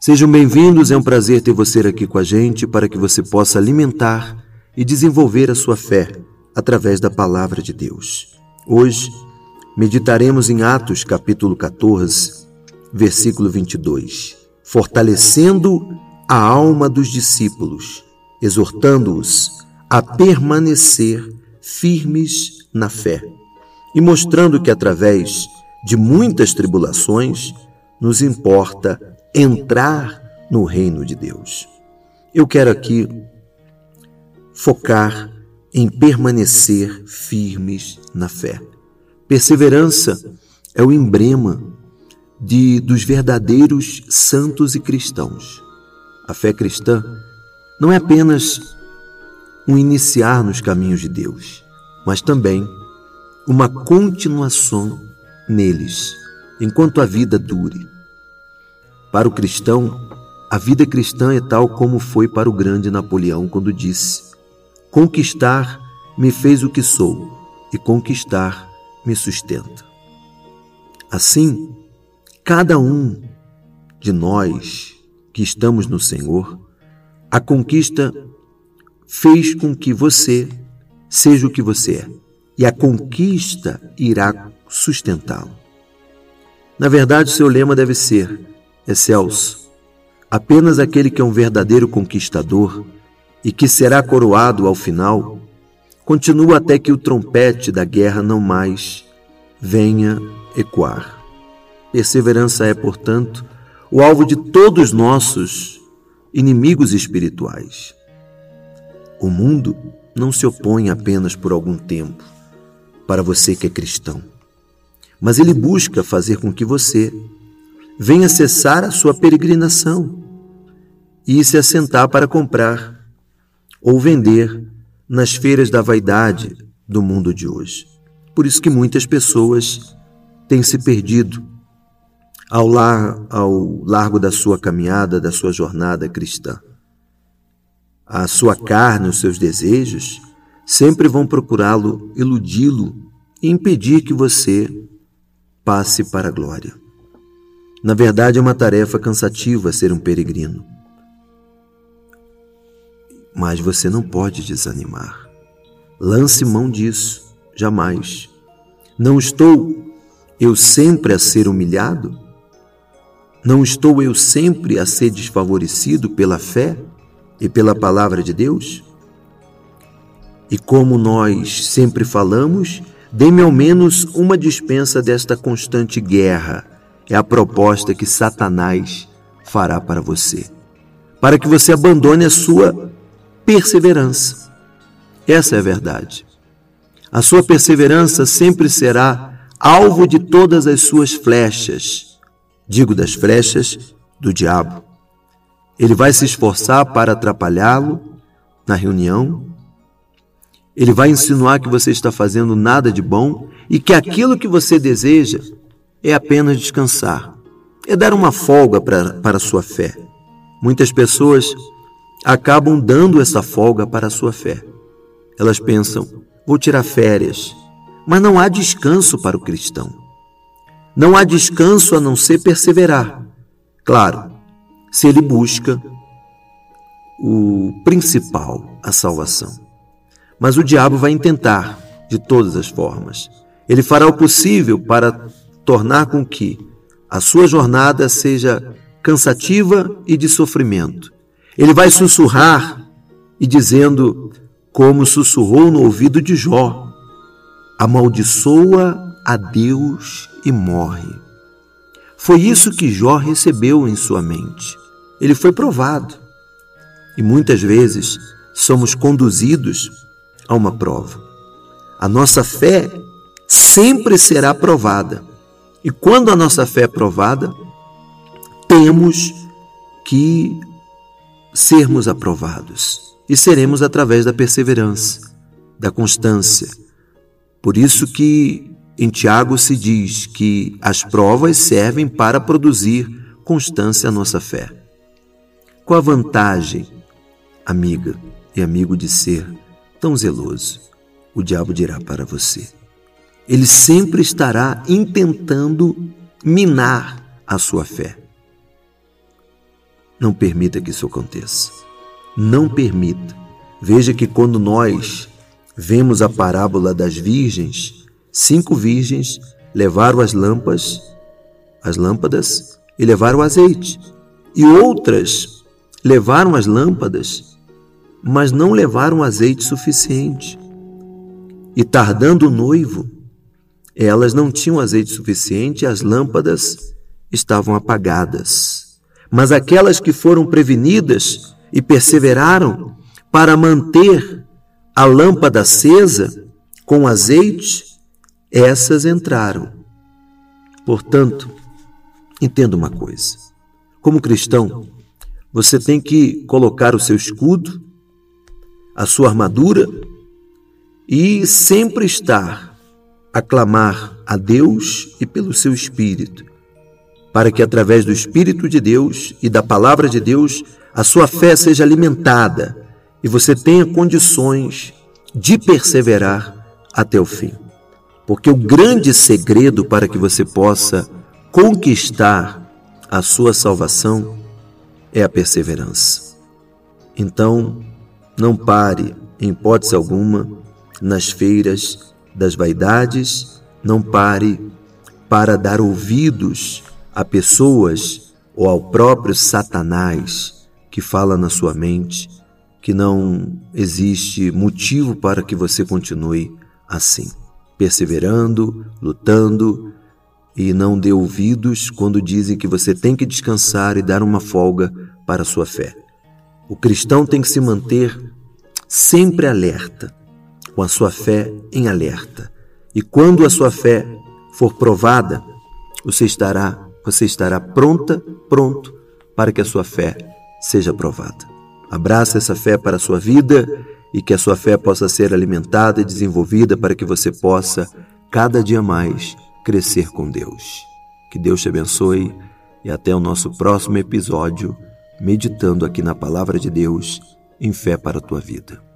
Sejam bem-vindos, é um prazer ter você aqui com a gente para que você possa alimentar e desenvolver a sua fé através da palavra de Deus. Hoje, meditaremos em Atos capítulo 14, versículo 22, fortalecendo a alma dos discípulos, exortando-os a permanecer firmes na fé e mostrando que através de muitas tribulações nos importa entrar no reino de Deus. Eu quero aqui focar em permanecer firmes na fé. Perseverança é o emblema de dos verdadeiros santos e cristãos. A fé cristã não é apenas um iniciar nos caminhos de Deus, mas também uma continuação neles, enquanto a vida dure. Para o cristão, a vida cristã é tal como foi para o grande Napoleão quando disse: Conquistar me fez o que sou, e conquistar me sustenta. Assim, cada um de nós que estamos no Senhor, a conquista fez com que você seja o que você é, e a conquista irá sustentá-lo. Na verdade, seu lema deve ser: excelso. Apenas aquele que é um verdadeiro conquistador e que será coroado ao final, continua até que o trompete da guerra não mais venha ecoar. Perseverança é, portanto, o alvo de todos nossos inimigos espirituais. O mundo não se opõe apenas por algum tempo para você que é cristão, mas ele busca fazer com que você venha cessar a sua peregrinação e se assentar para comprar ou vender nas feiras da vaidade do mundo de hoje. Por isso que muitas pessoas têm se perdido ao, lar, ao largo da sua caminhada, da sua jornada cristã. A sua carne, os seus desejos, sempre vão procurá-lo, iludi-lo e impedir que você passe para a glória. Na verdade, é uma tarefa cansativa ser um peregrino. Mas você não pode desanimar. Lance mão disso, jamais. Não estou eu sempre a ser humilhado? Não estou eu sempre a ser desfavorecido pela fé e pela palavra de Deus? E como nós sempre falamos, dê-me ao menos uma dispensa desta constante guerra. É a proposta que Satanás fará para você, para que você abandone a sua perseverança. Essa é a verdade. A sua perseverança sempre será alvo de todas as suas flechas, digo das flechas do diabo. Ele vai se esforçar para atrapalhá-lo na reunião. Ele vai insinuar que você está fazendo nada de bom e que aquilo que você deseja é apenas descansar, é dar uma folga para, para a sua fé. Muitas pessoas acabam dando essa folga para a sua fé. Elas pensam: vou tirar férias. Mas não há descanso para o cristão. Não há descanso a não ser perseverar. Claro, se ele busca o principal, a salvação. Mas o diabo vai tentar de todas as formas. Ele fará o possível para tornar com que a sua jornada seja cansativa e de sofrimento ele vai sussurrar e dizendo, como sussurrou no ouvido de Jó: amaldiçoa a Deus e morre. Foi isso que Jó recebeu em sua mente. Ele foi provado. E muitas vezes somos conduzidos a uma prova. A nossa fé sempre será provada. E quando a nossa fé é provada, temos que sermos aprovados. E seremos através da perseverança, da constância. Por isso que em Tiago se diz que as provas servem para produzir constância à nossa fé. Qual a vantagem, amiga e amigo, de ser tão zeloso? O diabo dirá para você. Ele sempre estará intentando minar a sua fé. Não permita que isso aconteça. Não permita. Veja que quando nós vemos a parábola das virgens, cinco virgens levaram as lâmpadas, as lâmpadas e levaram o azeite. E outras levaram as lâmpadas, mas não levaram azeite suficiente. E tardando o noivo, elas não tinham azeite suficiente e as lâmpadas estavam apagadas. Mas aquelas que foram prevenidas e perseveraram para manter a lâmpada acesa com azeite, essas entraram. Portanto, entenda uma coisa: como cristão, você tem que colocar o seu escudo, a sua armadura e sempre estar a clamar a Deus e pelo seu Espírito, para que através do Espírito de Deus e da palavra de Deus a sua fé seja alimentada e você tenha condições de perseverar até o fim. Porque o grande segredo para que você possa conquistar a sua salvação é a perseverança. Então, não pare, em hipótese alguma, nas feiras das vaidades, não pare para dar ouvidos a pessoas ou ao próprio Satanás que fala na sua mente que não existe motivo para que você continue assim, perseverando, lutando e não dê ouvidos quando dizem que você tem que descansar e dar uma folga para a sua fé. O cristão tem que se manter sempre alerta, com a sua fé em alerta. E quando a sua fé for provada, você estará, você estará pronta, pronto para que a sua fé seja provada. Abraça essa fé para a sua vida e que a sua fé possa ser alimentada e desenvolvida para que você possa cada dia mais crescer com Deus. Que Deus te abençoe e até o nosso próximo episódio, meditando aqui na palavra de Deus em fé para a tua vida.